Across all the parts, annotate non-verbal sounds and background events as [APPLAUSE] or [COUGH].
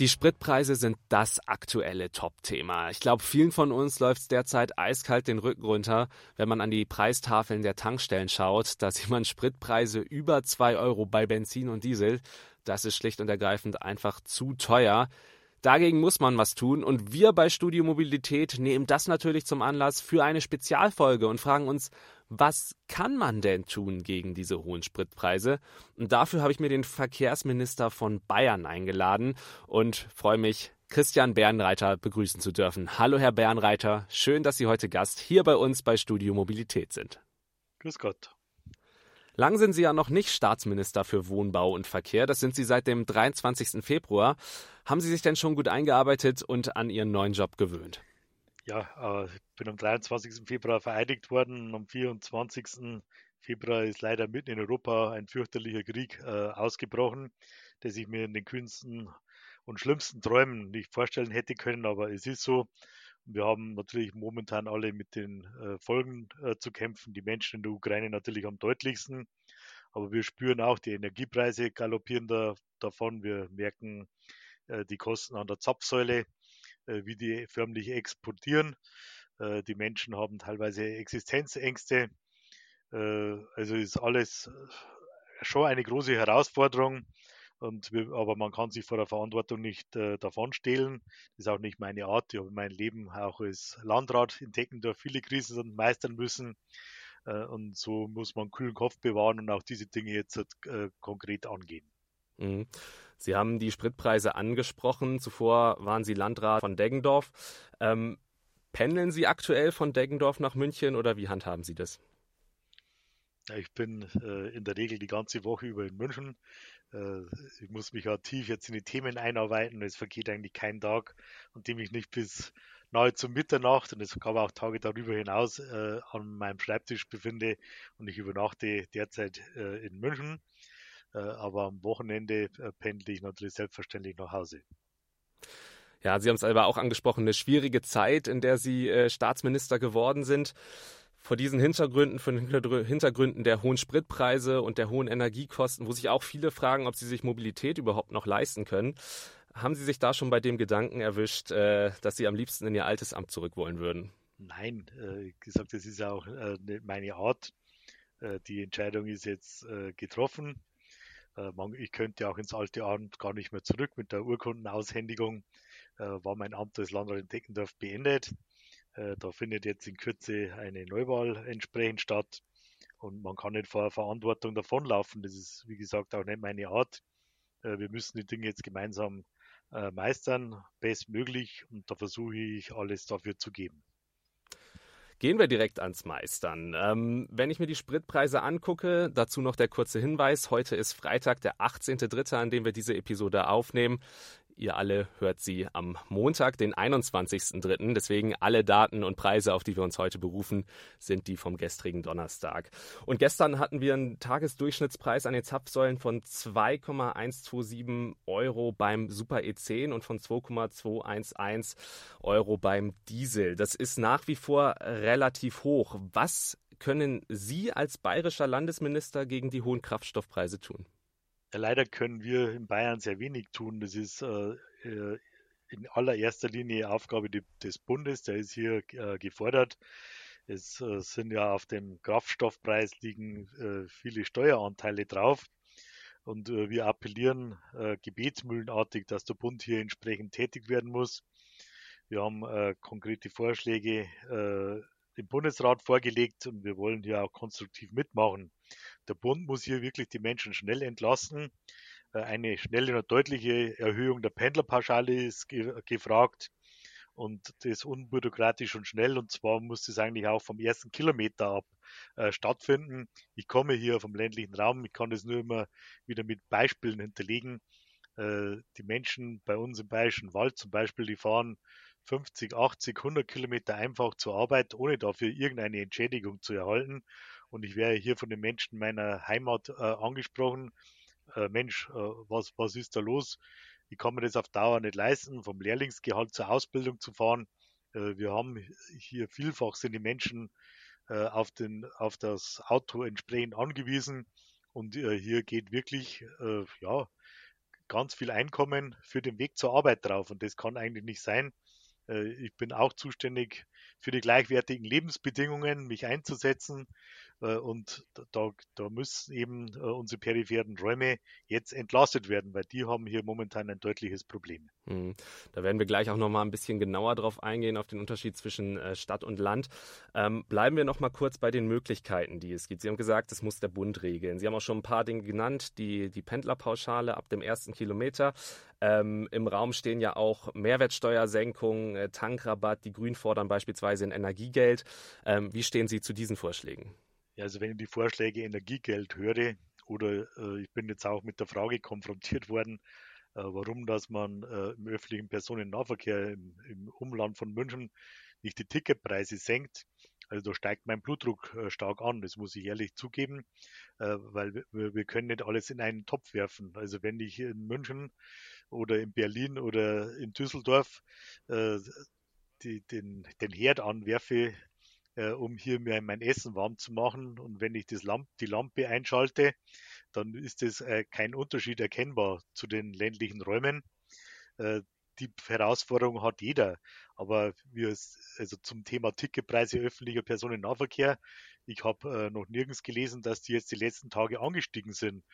Die Spritpreise sind das aktuelle Top-Thema. Ich glaube, vielen von uns läuft es derzeit eiskalt den Rücken runter, wenn man an die Preistafeln der Tankstellen schaut. Da sieht man Spritpreise über 2 Euro bei Benzin und Diesel. Das ist schlicht und ergreifend einfach zu teuer. Dagegen muss man was tun und wir bei Studio Mobilität nehmen das natürlich zum Anlass für eine Spezialfolge und fragen uns, was kann man denn tun gegen diese hohen Spritpreise? Und dafür habe ich mir den Verkehrsminister von Bayern eingeladen und freue mich, Christian Bernreiter begrüßen zu dürfen. Hallo, Herr Bernreiter. Schön, dass Sie heute Gast hier bei uns bei Studio Mobilität sind. Grüß Gott. Lang sind Sie ja noch nicht Staatsminister für Wohnbau und Verkehr. Das sind Sie seit dem 23. Februar. Haben Sie sich denn schon gut eingearbeitet und an Ihren neuen Job gewöhnt? Ja, ich bin am 23. Februar vereidigt worden. Am 24. Februar ist leider mitten in Europa ein fürchterlicher Krieg äh, ausgebrochen, der sich mir in den kühnsten und schlimmsten Träumen nicht vorstellen hätte können, aber es ist so. Wir haben natürlich momentan alle mit den äh, Folgen äh, zu kämpfen. Die Menschen in der Ukraine natürlich am deutlichsten. Aber wir spüren auch, die Energiepreise galoppieren da, davon. Wir merken äh, die Kosten an der Zapfsäule. Äh, wie die förmlich exportieren. Äh, die Menschen haben teilweise Existenzängste. Äh, also ist alles schon eine große Herausforderung. Und wir, aber man kann sich vor der Verantwortung nicht äh, davon stehlen. Das ist auch nicht meine Art. Ich habe mein Leben auch als Landrat in Deckendorf viele Krisen meistern müssen. Äh, und so muss man kühlen Kopf bewahren und auch diese Dinge jetzt äh, konkret angehen. Mhm. Sie haben die Spritpreise angesprochen. Zuvor waren Sie Landrat von Deggendorf. Ähm, pendeln Sie aktuell von Deggendorf nach München oder wie handhaben Sie das? Ich bin äh, in der Regel die ganze Woche über in München. Äh, ich muss mich tief jetzt in die Themen einarbeiten. Es vergeht eigentlich kein Tag, an dem ich nicht bis nahezu Mitternacht und es gab auch Tage darüber hinaus äh, an meinem Schreibtisch befinde und ich übernachte derzeit äh, in München. Äh, aber am Wochenende äh, pendle ich natürlich selbstverständlich nach Hause. Ja, Sie haben es aber auch angesprochen, eine schwierige Zeit, in der Sie äh, Staatsminister geworden sind. Vor diesen Hintergründen, von Hintergründen der hohen Spritpreise und der hohen Energiekosten, wo sich auch viele fragen, ob sie sich Mobilität überhaupt noch leisten können, haben Sie sich da schon bei dem Gedanken erwischt, dass Sie am liebsten in Ihr altes Amt zurück wollen würden? Nein, äh, gesagt, das ist auch äh, meine Art. Die Entscheidung ist jetzt getroffen. Äh, ich könnte auch ins alte Amt gar nicht mehr zurück. Mit der Urkundenaushändigung äh, war mein Amt als Landrat in Deckendorf beendet. Äh, da findet jetzt in Kürze eine Neuwahl entsprechend statt. Und man kann nicht vor Verantwortung davonlaufen. Das ist, wie gesagt, auch nicht meine Art. Wir müssen die Dinge jetzt gemeinsam meistern, bestmöglich. Und da versuche ich alles dafür zu geben. Gehen wir direkt ans Meistern. Ähm, wenn ich mir die Spritpreise angucke, dazu noch der kurze Hinweis. Heute ist Freitag, der 18.3., an dem wir diese Episode aufnehmen. Ihr alle hört sie am Montag, den 21.03. Deswegen alle Daten und Preise, auf die wir uns heute berufen, sind die vom gestrigen Donnerstag. Und gestern hatten wir einen Tagesdurchschnittspreis an den Zapfsäulen von 2,127 Euro beim Super E10 und von 2,211 Euro beim Diesel. Das ist nach wie vor relativ hoch. Was können Sie als bayerischer Landesminister gegen die hohen Kraftstoffpreise tun? Ja, leider können wir in Bayern sehr wenig tun. Das ist äh, äh in allererster Linie Aufgabe des Bundes, der ist hier äh, gefordert. Es äh, sind ja auf dem Kraftstoffpreis liegen äh, viele Steueranteile drauf. Und äh, wir appellieren gebetsmühlenartig, dass der Bund hier entsprechend tätig werden muss. Wir haben konkrete Vorschläge im Bundesrat vorgelegt und wir wollen hier auch konstruktiv mitmachen. Der Bund muss hier wirklich die Menschen schnell entlasten. Äh, eine schnelle und deutliche Erhöhung der Pendlerpauschale ist ge gefragt und das unbürokratisch und schnell. Und zwar muss das eigentlich auch vom ersten Kilometer ab äh, stattfinden. Ich komme hier vom ländlichen Raum, ich kann das nur immer wieder mit Beispielen hinterlegen. Äh, die Menschen bei uns im Bayerischen Wald zum Beispiel, die fahren 50, 80, 100 Kilometer einfach zur Arbeit, ohne dafür irgendeine Entschädigung zu erhalten. Und ich wäre hier von den Menschen meiner Heimat äh, angesprochen. Äh, Mensch, äh, was, was ist da los? Ich kann mir das auf Dauer nicht leisten, vom Lehrlingsgehalt zur Ausbildung zu fahren. Äh, wir haben hier vielfach sind die Menschen äh, auf, den, auf das Auto entsprechend angewiesen. Und äh, hier geht wirklich, ja, ganz viel Einkommen für den Weg zur Arbeit drauf und das kann eigentlich nicht sein. Äh, ich bin auch zuständig für die gleichwertigen Lebensbedingungen, mich einzusetzen. Äh, und da, da müssen eben äh, unsere peripheren Räume jetzt entlastet werden, weil die haben hier momentan ein deutliches Problem. Hm. Da werden wir gleich auch noch mal ein bisschen genauer drauf eingehen, auf den Unterschied zwischen Stadt und Land. Ähm, bleiben wir noch mal kurz bei den Möglichkeiten, die es gibt. Sie haben gesagt, das muss der Bund regeln. Sie haben auch schon ein paar Dinge genannt, die, die Pendlerpauschale ab dem ersten Kilometer. Ähm, Im Raum stehen ja auch Mehrwertsteuersenkungen, äh, Tankrabatt, die Grünen fordern beispielsweise ein Energiegeld. Ähm, wie stehen Sie zu diesen Vorschlägen? Ja, also wenn ich die Vorschläge Energiegeld höre, oder äh, ich bin jetzt auch mit der Frage konfrontiert worden, äh, warum dass man äh, im öffentlichen Personennahverkehr im, im, Umland von München nicht die Ticketpreise senkt. Also da steigt mein Blutdruck äh, stark an, das muss ich ehrlich zugeben, äh, weil wir, wir können nicht alles in einen Topf werfen. Also wenn ich in München oder in Berlin oder in Düsseldorf äh, die, den, den Herd anwerfe, äh, um hier mir mein Essen warm zu machen. Und wenn ich das Lamp, die Lampe einschalte, dann ist es äh, kein Unterschied erkennbar zu den ländlichen Räumen. Äh, die Herausforderung hat jeder. Aber wir, also zum Thema Ticketpreise öffentlicher Personennahverkehr, ich habe äh, noch nirgends gelesen, dass die jetzt die letzten Tage angestiegen sind.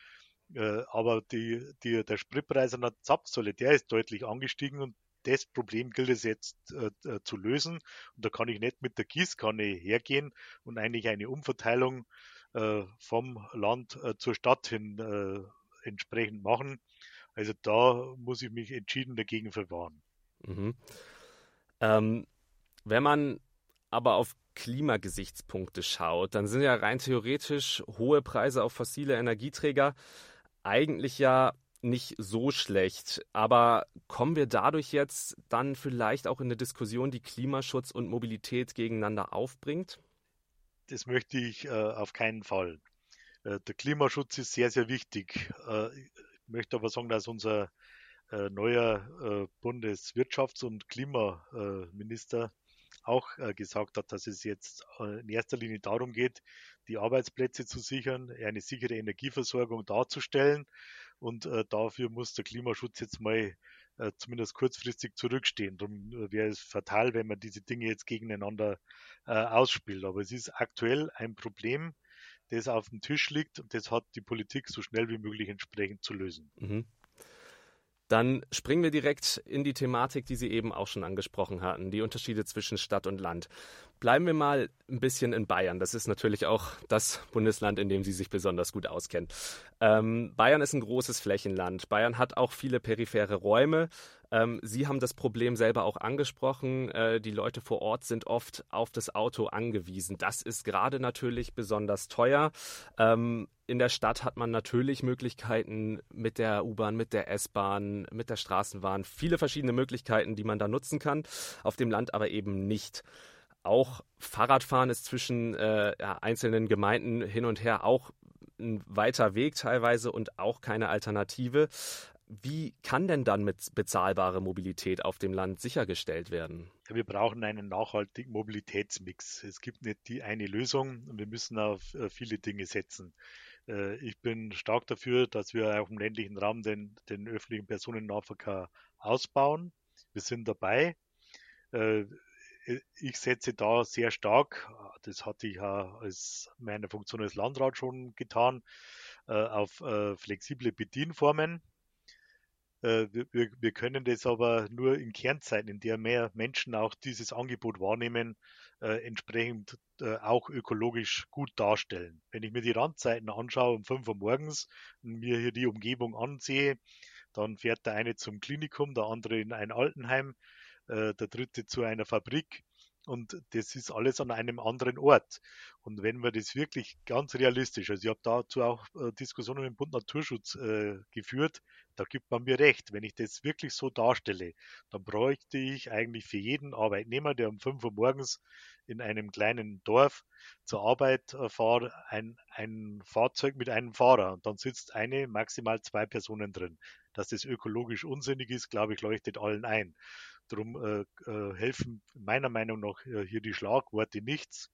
Äh, aber die, die, der Spritpreis an der Zapfsäule, der ist deutlich angestiegen und das Problem gilt es jetzt äh, äh, zu lösen. Und da kann ich nicht mit der Gießkanne hergehen und eigentlich eine Umverteilung äh, vom Land äh, zur Stadt hin äh, entsprechend machen. Also da muss ich mich entschieden dagegen verwahren. Mhm. Ähm, wenn man aber auf Klimagesichtspunkte schaut, dann sind ja rein theoretisch hohe Preise auf fossile Energieträger eigentlich ja nicht so schlecht. Aber kommen wir dadurch jetzt dann vielleicht auch in eine Diskussion, die Klimaschutz und Mobilität gegeneinander aufbringt? Das möchte ich äh, auf keinen Fall. Äh, der Klimaschutz ist sehr, sehr wichtig. Äh, ich möchte aber sagen, dass unser äh, neuer äh, Bundeswirtschafts- und Klimaminister auch äh, gesagt hat, dass es jetzt in erster Linie darum geht, die Arbeitsplätze zu sichern, eine sichere Energieversorgung darzustellen. Und äh, dafür muss der Klimaschutz jetzt mal äh, zumindest kurzfristig zurückstehen. Darum äh, wäre es fatal, wenn man diese Dinge jetzt gegeneinander äh, ausspielt. Aber es ist aktuell ein Problem, das auf dem Tisch liegt und das hat die Politik so schnell wie möglich entsprechend zu lösen. Mhm. Dann springen wir direkt in die Thematik, die Sie eben auch schon angesprochen hatten, die Unterschiede zwischen Stadt und Land. Bleiben wir mal ein bisschen in Bayern. Das ist natürlich auch das Bundesland, in dem Sie sich besonders gut auskennen. Ähm, Bayern ist ein großes Flächenland. Bayern hat auch viele periphere Räume. Ähm, Sie haben das Problem selber auch angesprochen. Äh, die Leute vor Ort sind oft auf das Auto angewiesen. Das ist gerade natürlich besonders teuer. Ähm, in der Stadt hat man natürlich Möglichkeiten mit der U-Bahn, mit der S-Bahn, mit der Straßenbahn. Viele verschiedene Möglichkeiten, die man da nutzen kann. Auf dem Land aber eben nicht. Auch Fahrradfahren ist zwischen äh, ja, einzelnen Gemeinden hin und her auch ein weiter Weg teilweise und auch keine Alternative. Wie kann denn dann mit bezahlbarer Mobilität auf dem Land sichergestellt werden? Wir brauchen einen nachhaltigen Mobilitätsmix. Es gibt nicht die eine Lösung und wir müssen auf äh, viele Dinge setzen. Äh, ich bin stark dafür, dass wir auch im ländlichen Raum den, den öffentlichen Personennahverkehr ausbauen. Wir sind dabei. Äh, ich setze da sehr stark, das hatte ich ja als meine Funktion als Landrat schon getan, auf flexible Bedienformen. Äh, wir, wir, können das aber nur in Kernzeiten, in der mehr Menschen auch dieses Angebot wahrnehmen, äh, entsprechend äh, auch ökologisch gut darstellen. Wenn ich mir die Randzeiten anschaue um 5 Uhr morgens und mir hier die Umgebung ansehe, dann fährt der eine zum Klinikum, der andere in ein Altenheim, äh, der dritte zu einer Fabrik und das ist alles an einem anderen Ort. Und wenn wir das wirklich ganz realistisch, also ich habe dazu auch äh, Diskussionen dem Bund Naturschutz äh, geführt, da gibt man mir recht. Wenn ich das wirklich so darstelle, dann bräuchte ich eigentlich für jeden Arbeitnehmer, der um 5 Uhr morgens in einem kleinen Dorf zur Arbeit äh, fahrt, ein, ein Fahrzeug mit einem Fahrer. Und dann sitzt eine, maximal zwei Personen drin. Dass das ökologisch unsinnig ist, glaube ich, leuchtet allen ein. Darum äh, äh, helfen meiner Meinung nach äh, hier die Schlagworte nichts.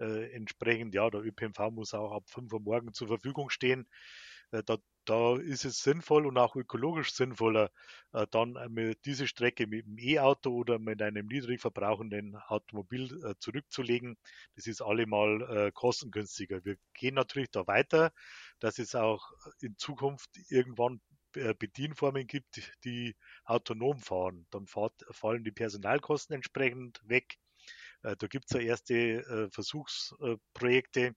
Entsprechend, ja, der ÖPNV muss auch ab 5 Uhr morgen zur Verfügung stehen. da, da ist es sinnvoll und auch ökologisch sinnvoller, dann diese Strecke mit dem E-Auto oder mit einem niedrig verbrauchenden Automobil zurückzulegen. Das ist allemal kostengünstiger. Wir gehen natürlich da weiter, dass es auch in Zukunft irgendwann Bedienformen gibt, die autonom fahren. Dann fallen die Personalkosten entsprechend weg. Da gibt es ja erste Versuchsprojekte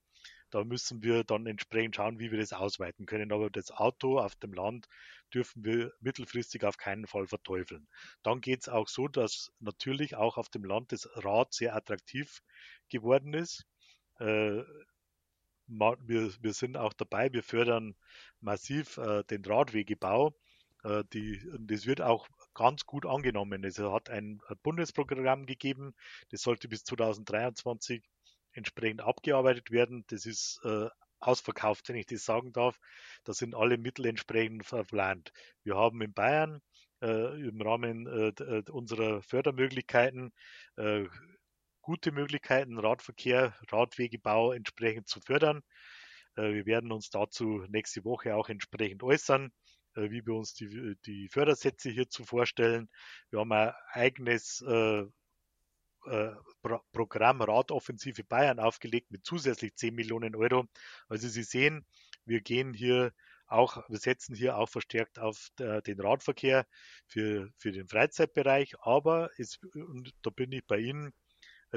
da müssen wir dann entsprechend schauen, wie wir das ausweiten können. Aber das Auto auf dem Land dürfen wir mittelfristig auf keinen Fall verteufeln. Dann geht es auch so, dass natürlich auch auf dem Land das Rad sehr attraktiv geworden ist. Wir, wir, sind auch dabei, wir fördern massiv äh, den Radwegebau. Äh, die, das wird auch ganz gut angenommen. Es hat ein Bundesprogramm gegeben, das sollte bis 2023 entsprechend abgearbeitet werden. Das ist äh, ausverkauft, wenn ich das sagen darf. Da sind alle Mittel entsprechend verplant. Wir haben in Bayern äh, im Rahmen äh, äh unserer Fördermöglichkeiten äh, gute Möglichkeiten, Radverkehr, Radwegebau entsprechend zu fördern. Äh, wir werden uns dazu nächste Woche auch entsprechend äußern wie wir uns die, die Fördersätze hierzu vorstellen. Wir haben ein eigenes äh, äh, Programm Radoffensive Bayern aufgelegt mit zusätzlich 10 Millionen Euro. Also Sie sehen, wir gehen hier auch, wir setzen hier auch verstärkt auf den Radverkehr für, für den Freizeitbereich, aber es, und da bin ich bei Ihnen,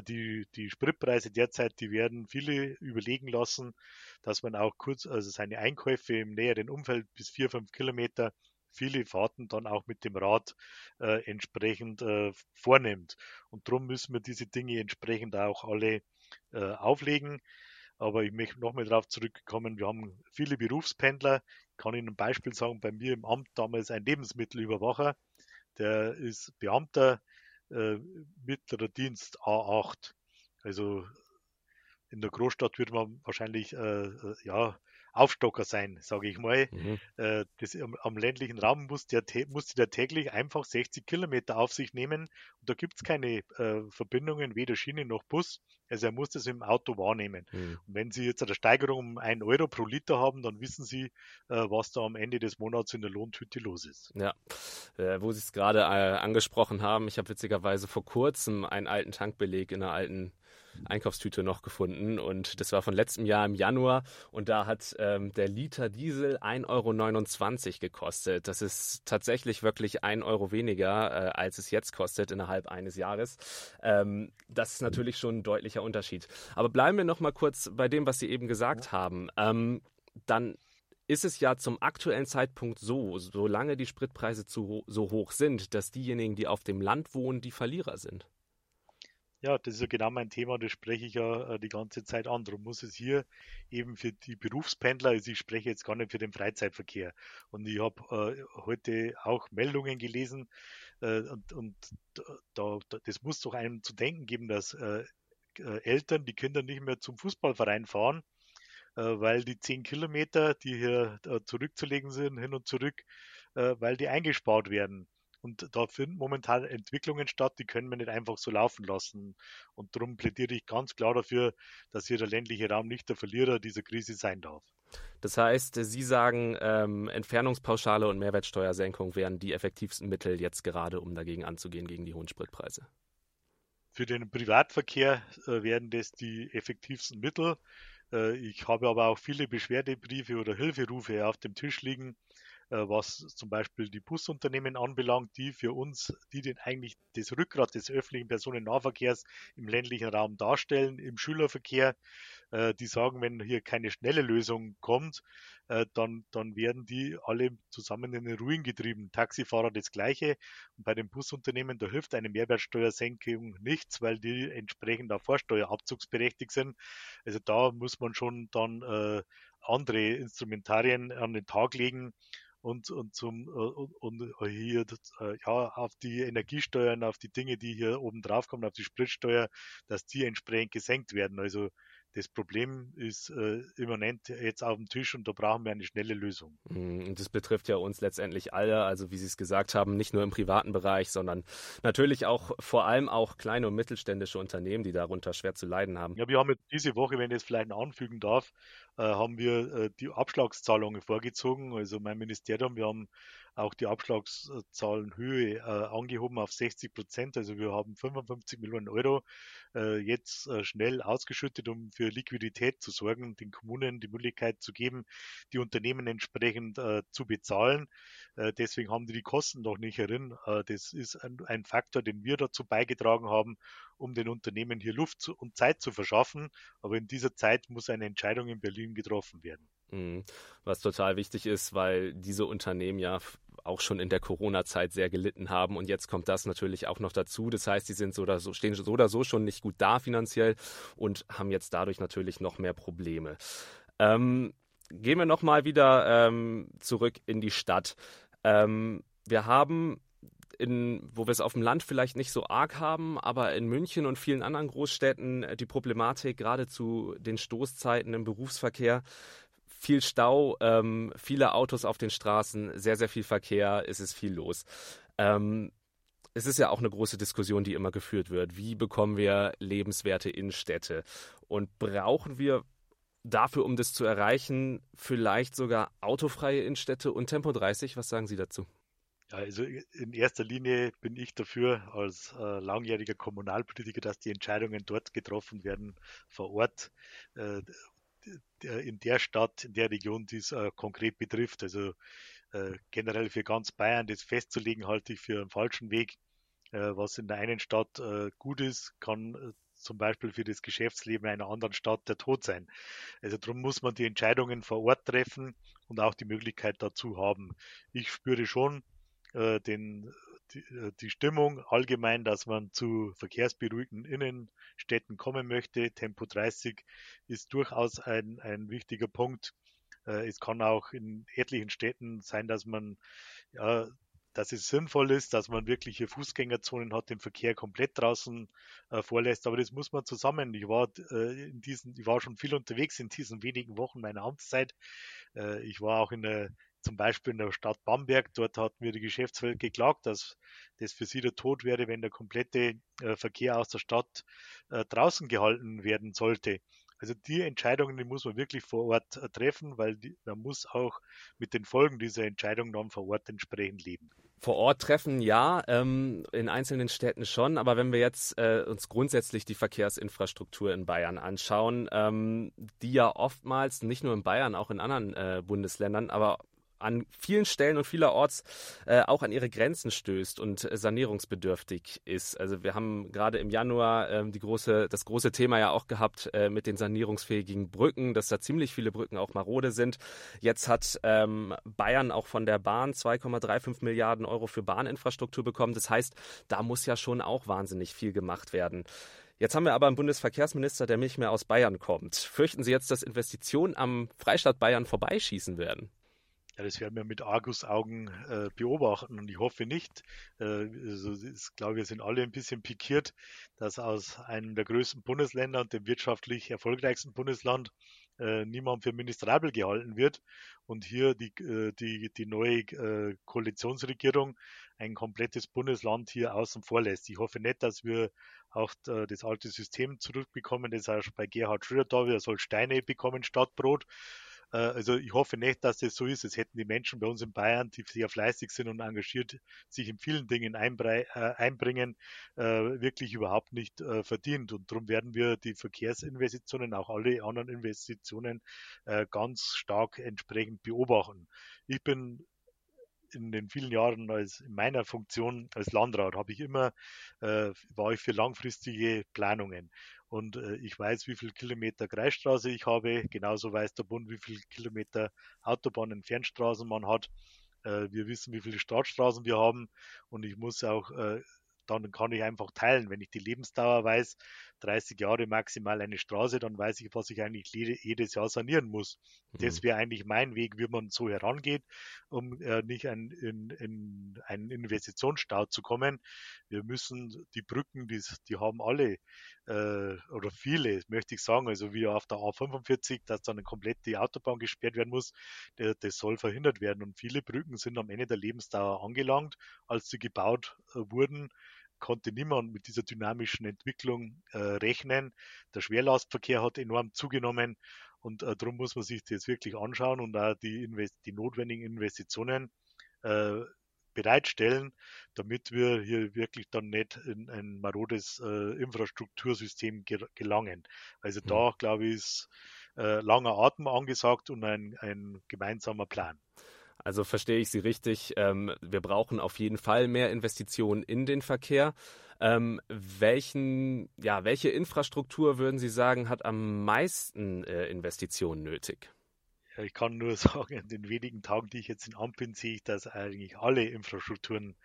die, die Spritpreise derzeit, die werden viele überlegen lassen, dass man auch kurz, also seine Einkäufe im näheren Umfeld bis vier, fünf Kilometer viele Fahrten dann auch mit dem Rad äh, entsprechend äh, vornimmt. Und darum müssen wir diese Dinge entsprechend auch alle äh, auflegen. Aber ich möchte nochmal darauf zurückkommen, wir haben viele Berufspendler. Ich kann Ihnen ein Beispiel sagen, bei mir im Amt damals ein Lebensmittelüberwacher, der ist Beamter äh, mittlerer Dienst A8. Also in der Großstadt würde man wahrscheinlich äh, äh ja Aufstocker sein, sage ich mal. Mhm. Äh, das, am, am, ländlichen Raum muss der, musste der täglich einfach 60 Kilometer auf sich nehmen und da gibt es keine äh, Verbindungen, weder Schiene noch Bus. Also er muss das im Auto wahrnehmen. Mhm. Und wenn Sie jetzt eine Steigerung um 1 Euro pro Liter haben, dann wissen Sie, äh, was da am Ende des Monats in der Lohntüte los ist. Ja, äh, wo Sie es gerade äh, angesprochen haben, ich habe witzigerweise vor kurzem einen alten Tankbeleg in einer alten Einkaufstüte noch gefunden und das war von letztem Jahr im Januar und da hat ähm, der Liter Diesel 1,29 Euro gekostet. Das ist tatsächlich wirklich ein Euro weniger, äh, als es jetzt kostet innerhalb eines Jahres. Ähm, das ist natürlich schon ein deutlicher Unterschied. Aber bleiben wir noch mal kurz bei dem, was Sie eben gesagt haben. Ähm, dann ist es ja zum aktuellen Zeitpunkt so, solange die Spritpreise zu, so hoch sind, dass diejenigen, die auf dem Land wohnen, die Verlierer sind. Ja, das ist ja genau mein Thema, das spreche ich ja äh, die ganze Zeit an. Darum muss es hier eben für die Berufspendler, also ich spreche jetzt gar nicht für den Freizeitverkehr. Und ich habe äh, heute auch Meldungen gelesen äh, und, und da, da, das muss doch einem zu denken geben, dass äh, äh Eltern die Kinder nicht mehr zum Fußballverein fahren, äh, weil die zehn Kilometer, die hier zurückzulegen sind, hin und zurück, weil die eingespart werden. Und da finden momentan Entwicklungen statt, die können wir nicht einfach so laufen lassen. Und darum plädiere ich ganz klar dafür, dass hier der ländliche Raum nicht der Verlierer dieser Krise sein darf. Das heißt, Sie sagen, ähm, Entfernungspauschale und Mehrwertsteuersenkung wären die effektivsten Mittel jetzt gerade, um dagegen anzugehen, gegen die hohen Spritpreise. Für den Privatverkehr äh, wären das die effektivsten Mittel. Äh, ich habe aber auch viele Beschwerdebriefe oder Hilferufe auf dem Tisch liegen, was zum Beispiel die Busunternehmen anbelangt, die für uns, die den eigentlich das Rückgrat des öffentlichen Personennahverkehrs im ländlichen Raum darstellen, im Schülerverkehr, äh, die sagen, wenn hier keine schnelle Lösung kommt, äh, dann, dann werden die alle zusammen in den Ruin getrieben. Taxifahrer das Gleiche. Und bei den Busunternehmen, da hilft eine Mehrwertsteuersenkung nichts, weil die entsprechend auf Vorsteuerabzugsberechtigt sind. Also da muss man schon dann äh, andere Instrumentarien an den Tag legen, und, und zum und, und hier äh, ja auf die Energiesteuern, auf die Dinge, die hier oben drauf kommen, auf die Spritsteuer, dass die entsprechend gesenkt werden. Also Das Problem ist äh, immanent jetzt auf dem Tisch und da brauchen wir eine schnelle Lösung. Mhm, und das betrifft ja uns letztendlich alle, also wie Sie es gesagt haben, nicht nur im privaten Bereich, sondern natürlich auch vor allem auch kleine und mittelständische Unternehmen, die darunter schwer zu leiden haben. Ja, wir haben diese Woche, wenn ich es vielleicht anfügen darf, äh, haben wir äh, die Abschlagszahlungen vorgezogen. Also mein Ministerium, wir haben auch die Abschlagszahlenhöhe äh, angehoben auf 60 Prozent. Also wir haben 55 Millionen Euro äh, jetzt äh, schnell ausgeschüttet, um für Liquidität zu sorgen, den Kommunen die Möglichkeit zu geben, die Unternehmen entsprechend äh, zu bezahlen. Äh, deswegen haben die die Kosten noch nicht herin. Äh, das ist ein, ein, Faktor, den wir dazu beigetragen haben, um den Unternehmen hier Luft zu, und Zeit zu verschaffen. Aber in dieser Zeit muss eine Entscheidung in Berlin getroffen werden. Mhm. Was total wichtig ist, weil diese Unternehmen ja auch schon in der Corona-Zeit sehr gelitten haben und jetzt kommt das natürlich auch noch dazu. Das heißt, die sind so oder so, stehen so oder so schon nicht gut da finanziell und haben jetzt dadurch natürlich noch mehr Probleme. Ähm, gehen wir nochmal wieder ähm, zurück in die Stadt. Ähm, wir haben in, wo wir es auf dem Land vielleicht nicht so arg haben, aber in München und vielen anderen Großstädten äh, die Problematik gerade zu den Stoßzeiten im Berufsverkehr. Viel Stau, ähm, viele Autos auf den Straßen, sehr, sehr viel Verkehr, es ist viel los. Ähm, es ist ja auch eine große Diskussion, die immer geführt wird. Wie bekommen wir lebenswerte Innenstädte? Und brauchen wir dafür, um das zu erreichen, vielleicht sogar autofreie Innenstädte und Tempo 30? Was sagen Sie dazu? Ja, also in erster Linie bin ich dafür als äh, langjähriger Kommunalpolitiker, dass die Entscheidungen dort getroffen werden vor Ort, äh, in der Stadt, in der Region, die es äh, konkret betrifft. Also äh, generell für ganz Bayern das festzulegen, halte ich für einen falschen Weg. Äh, was in der einen Stadt äh, gut ist, kann zum Beispiel für das Geschäftsleben einer anderen Stadt der Tod sein. Also darum muss man die Entscheidungen vor Ort treffen und auch die Möglichkeit dazu haben. Ich spüre schon, äh, den, die, äh, die, Stimmung allgemein, dass man zu verkehrsberuhigten Innenstädten kommen möchte. Tempo 30 ist durchaus ein, ein wichtiger Punkt. Äh, es kann auch in etlichen Städten sein, dass man ja, dass es sinnvoll ist, dass man wirkliche Fußgängerzonen hat, den Verkehr komplett draußen äh, vorlässt. Aber das muss man zusammen. Ich war äh, in diesen, ich war schon viel unterwegs in diesen wenigen Wochen meiner Amtszeit. Äh, ich war auch in der zum Beispiel in der Stadt Bamberg, dort hat mir die Geschäftswelt geklagt, dass das für sie der Tod wäre, wenn der komplette äh, Verkehr aus der Stadt äh, draußen gehalten werden sollte. Also die Entscheidungen, die muss man wirklich vor Ort äh, treffen, weil die, man muss auch mit den Folgen dieser Entscheidung dann vor Ort entsprechend leben. Vor Ort treffen ja, ähm, in einzelnen Städten schon, aber wenn wir jetzt uns grundsätzlich die Verkehrsinfrastruktur in Bayern anschauen, ähm, die ja oftmals nicht nur in Bayern, auch in anderen Bundesländern, aber an vielen Stellen und vielerorts äh, auch an ihre Grenzen stößt und äh, sanierungsbedürftig ist. Also wir haben gerade im Januar äh, die große, das große Thema ja auch gehabt äh, mit den sanierungsfähigen Brücken, dass da ziemlich viele Brücken auch marode sind. Jetzt hat ähm, Bayern auch von der Bahn 2,35 Milliarden Euro für Bahninfrastruktur bekommen. Das heißt, da muss ja schon auch wahnsinnig viel gemacht werden. Jetzt haben wir aber einen Bundesverkehrsminister, der nicht mehr aus Bayern kommt. Fürchten Sie jetzt, dass Investitionen am Freistaat Bayern vorbeischießen werden? Ja, das werden wir mit Argusaugen äh, beobachten und ich hoffe nicht. Äh, also ich glaube, wir sind alle ein bisschen pikiert, dass aus einem der größten Bundesländer und dem wirtschaftlich erfolgreichsten Bundesland äh, niemand für ministrabel gehalten wird und hier die, äh, die, die neue äh, Koalitionsregierung ein komplettes Bundesland hier außen vor lässt. Ich hoffe nicht, dass wir auch äh, das alte System zurückbekommen, das auch bei Gerhard Schröder da, wir soll Steine bekommen statt Brot, also ich hoffe nicht, dass das so ist. Es hätten die Menschen bei uns in Bayern, die sehr fleißig sind und engagiert sich in vielen Dingen äh, einbringen, äh, wirklich überhaupt nicht verdient. Und darum werden wir die Verkehrsinvestitionen, auch alle anderen Investitionen ganz stark entsprechend beobachten. Ich bin in den vielen Jahren als in meiner Funktion als Landrat habe ich immer äh, war ich für langfristige Planungen und äh, ich weiß, wie viel Kilometer Kreisstraße ich habe. Genauso weiß der Bund, wie viel Kilometer Autobahnen, Fernstraßen man hat. Äh, wir wissen, wie viele Startstraßen wir haben und ich muss auch äh, dann kann ich einfach teilen. Wenn ich die Lebensdauer weiß 30 Jahre maximal eine Straße, dann weiß ich, was ich eigentlich jedes Jahr sanieren muss. Mhm. Das wäre eigentlich mein Weg, wie man so herangeht, um äh, nicht ein, in, in einen Investitionsstau zu kommen. Wir müssen die Brücken, die, die haben alle äh, oder viele, möchte ich sagen, also wie auf der A45, dass dann komplett die Autobahn gesperrt werden muss, der, das soll verhindert werden. Und viele Brücken sind am Ende der Lebensdauer angelangt. Als sie gebaut äh, wurden, konnte niemand mit dieser dynamischen Entwicklung äh, rechnen. Der Schwerlastverkehr hat enorm zugenommen und äh, darum muss man sich das wirklich anschauen und auch die, Invest die notwendigen Investitionen äh, bereitstellen, damit wir hier wirklich dann nicht in ein marodes äh, Infrastruktursystem gelangen. Also mhm. da, glaube ich, ist äh, langer Atem angesagt und ein, ein gemeinsamer Plan. Also verstehe ich Sie richtig. Ähm, wir brauchen auf jeden Fall mehr Investitionen in den Verkehr. Ähm, welchen, ja, welche Infrastruktur würden Sie sagen, hat am meisten äh, Investitionen nötig? ich kann nur [LAUGHS] sagen, in den wenigen Tagen, die ich jetzt in Amt bin, sehe ich, dass eigentlich alle Infrastrukturen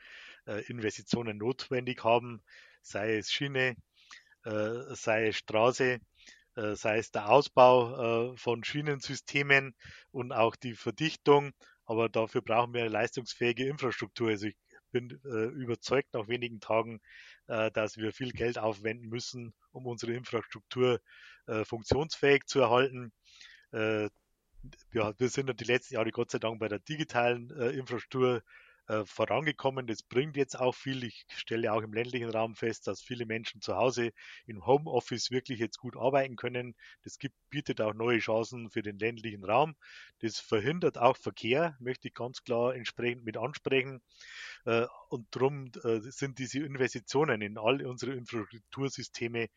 äh, Investitionen notwendig haben, sei es Schiene, äh, sei es Straße, äh, sei es der Ausbau äh, von Schienensystemen und auch die Verdichtung. Aber dafür brauchen wir eine leistungsfähige Infrastruktur. Also ich bin äh, überzeugt nach wenigen Tagen, äh, dass wir viel Geld aufwenden müssen, um unsere Infrastruktur funktionsfähig zu erhalten ja, wir sind ja die letzten Jahre Gott sei Dank bei der digitalen äh, Infrastruktur äh, vorangekommen. Das bringt jetzt auch viel. Ich stelle auch im ländlichen Raum fest, dass viele Menschen zu Hause im Homeoffice wirklich jetzt gut arbeiten können. Das gibt, bietet auch neue Chancen für den ländlichen Raum. Das verhindert auch Verkehr, möchte ich ganz klar entsprechend mit ansprechen. Äh, und darum äh, sind diese Investitionen in all unsere Infrastruktursysteme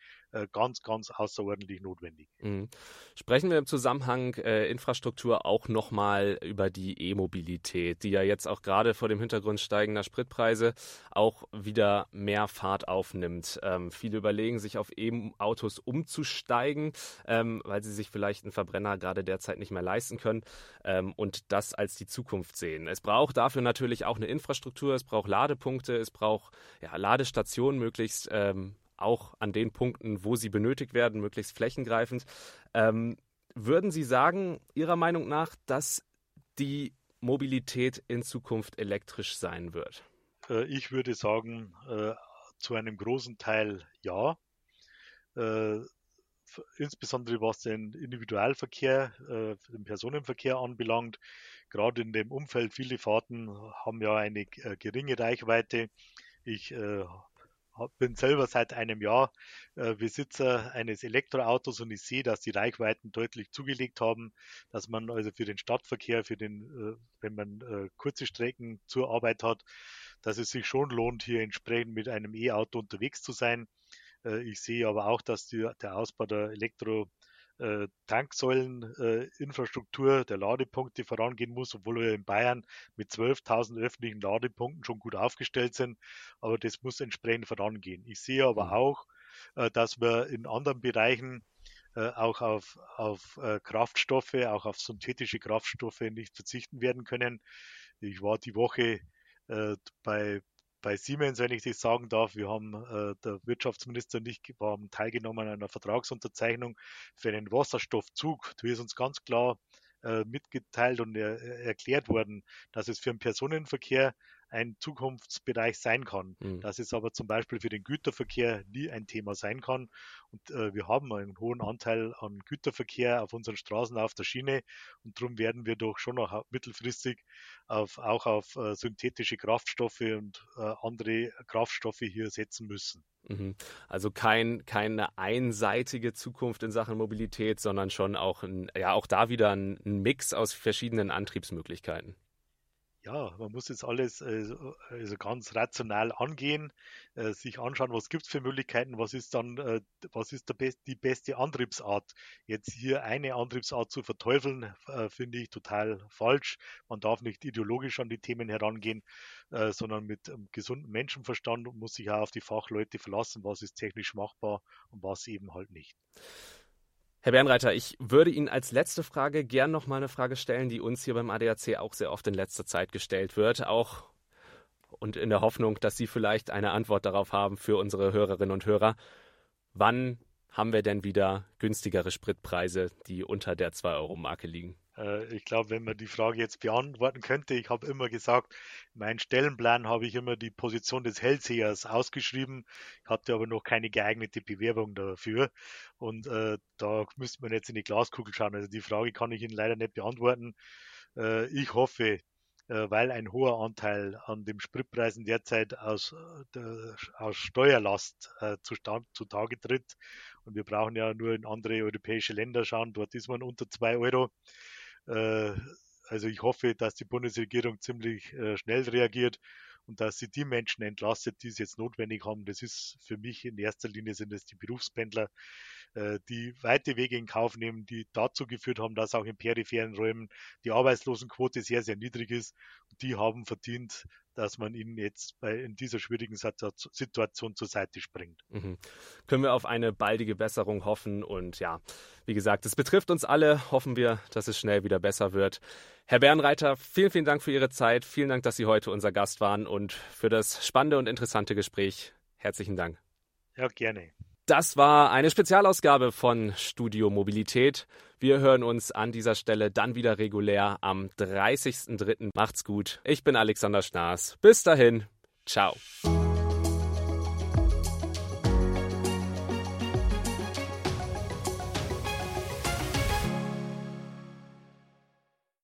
ganz, ganz außerordentlich notwendig. Mhm. Sprechen wir im Zusammenhang äh, Infrastruktur auch nochmal über die E-Mobilität, die ja jetzt auch gerade vor dem Hintergrund steigender Spritpreise auch wieder mehr Fahrt aufnimmt. Ähm, viele überlegen sich auf E-Autos umzusteigen, ähm, weil sie sich vielleicht einen Verbrenner gerade derzeit nicht mehr leisten können ähm, und das als die Zukunft sehen. Es braucht dafür natürlich auch eine Infrastruktur, es braucht Ladepunkte, es braucht ja, Ladestationen möglichst ähm, auch an den Punkten, wo sie benötigt werden, möglichst flächengreifend. Ähm, würden Sie sagen, Ihrer Meinung nach, dass die Mobilität in Zukunft elektrisch sein wird? Äh, ich würde sagen, äh, zu einem großen Teil ja. Äh, insbesondere was den Individualverkehr, den Personenverkehr anbelangt. Gerade in dem Umfeld, viele Fahrten haben ja eine geringe Reichweite. Ich bin selber seit einem Jahr äh, Besitzer eines Elektroautos und ich sehe, dass die Reichweiten deutlich zugelegt haben, dass man also für den Stadtverkehr, für den, äh, wenn man äh, kurze Strecken zur Arbeit hat, dass es sich schon lohnt, hier entsprechend mit einem E-Auto unterwegs zu sein. Ich sehe aber auch, dass die, der Ausbau der Elektro äh, Tanksäuleninfrastruktur äh, der Ladepunkte vorangehen muss, obwohl wir in Bayern mit 12.000 öffentlichen Ladepunkten schon gut aufgestellt sind. Aber das muss entsprechend vorangehen. Ich sehe aber mhm. auch, äh, dass wir in anderen Bereichen äh, auch auf, auf Kraftstoffe, auch auf synthetische Kraftstoffe nicht verzichten werden können. Ich war die Woche bei, bei Siemens, wenn ich das sagen darf, wir haben, äh, der Wirtschaftsminister und ich haben teilgenommen an einer Vertragsunterzeichnung für einen Wasserstoffzug. Da ist uns ganz klar äh, mitgeteilt und er, erklärt worden, dass es für den Personenverkehr ein Zukunftsbereich sein kann. Mhm. Dass es aber zum Beispiel für den Güterverkehr nie ein Thema sein kann. Und äh, wir haben einen hohen Anteil an Güterverkehr auf unseren Straßen auf der Schiene. Und darum werden wir doch schon noch mittelfristig auf, auch auf äh, synthetische Kraftstoffe und äh, andere Kraftstoffe hier setzen müssen. Mhm. Also kein, keine einseitige Zukunft in Sachen Mobilität, sondern schon auch, ein, ja, auch da wieder ein, ein Mix aus verschiedenen Antriebsmöglichkeiten ja, man muss jetzt alles äh, also ganz rational angehen, äh, sich anschauen, was gibt es für Möglichkeiten, was ist dann, äh, was ist der best, die beste Antriebsart. Jetzt hier eine Antriebsart zu verteufeln, äh, finde ich total falsch. Man darf nicht ideologisch an die Themen herangehen, äh, sondern mit ähm, gesundem Menschenverstand muss sich auch auf die Fachleute verlassen, was ist technisch machbar und was eben halt nicht. Herr Bernreiter, ich würde Ihnen als letzte Frage gern noch mal eine Frage stellen, die uns hier beim ADAC auch sehr oft in letzter Zeit gestellt wird, auch und in der Hoffnung, dass Sie vielleicht eine Antwort darauf haben für unsere Hörerinnen und Hörer. Wann haben wir denn wieder günstigere Spritpreise, die unter der 2-Euro-Marke liegen? Äh, ich glaube, wenn man die Frage jetzt beantworten könnte, ich habe immer gesagt, in meinem Stellenplan habe ich immer die Position des Hellsehers ausgeschrieben, hatte aber noch keine geeignete Bewerbung dafür. Und äh, da müsste man jetzt in die Glaskugel schauen. Also die Frage kann ich Ihnen leider nicht beantworten. Äh, ich hoffe, äh, weil ein hoher Anteil an den Spritpreisen derzeit aus, äh, aus Steuerlast äh, zutage tritt. Und wir brauchen ja nur in andere europäische Länder schauen, dort ist man unter zwei Euro. Also ich hoffe, dass die Bundesregierung ziemlich schnell reagiert und dass sie die Menschen entlastet, die es jetzt notwendig haben. Das ist für mich in erster Linie sind es die Berufspendler, äh, die weite Wege in Kauf nehmen, die dazu geführt haben, dass auch in peripheren Räumen die Arbeitslosenquote sehr, sehr niedrig ist. Die haben verdient, dass man ihnen jetzt bei, in dieser schwierigen Situation zur Seite springt. Mhm. Können wir auf eine baldige Besserung hoffen und ja, wie gesagt, es betrifft uns alle. Hoffen wir, dass es schnell wieder besser wird. Herr Bernreiter, vielen, vielen Dank für Ihre Zeit. Vielen Dank, dass Sie heute unser Gast waren und für das spannende und interessante Gespräch. Herzlichen Dank. Ja, gerne. Das war eine Spezialausgabe von Studio Mobilität. Wir hören uns an dieser Stelle dann wieder regulär am 30.03. Macht's gut. Ich bin Alexander Schnaas. Bis dahin. Ciao.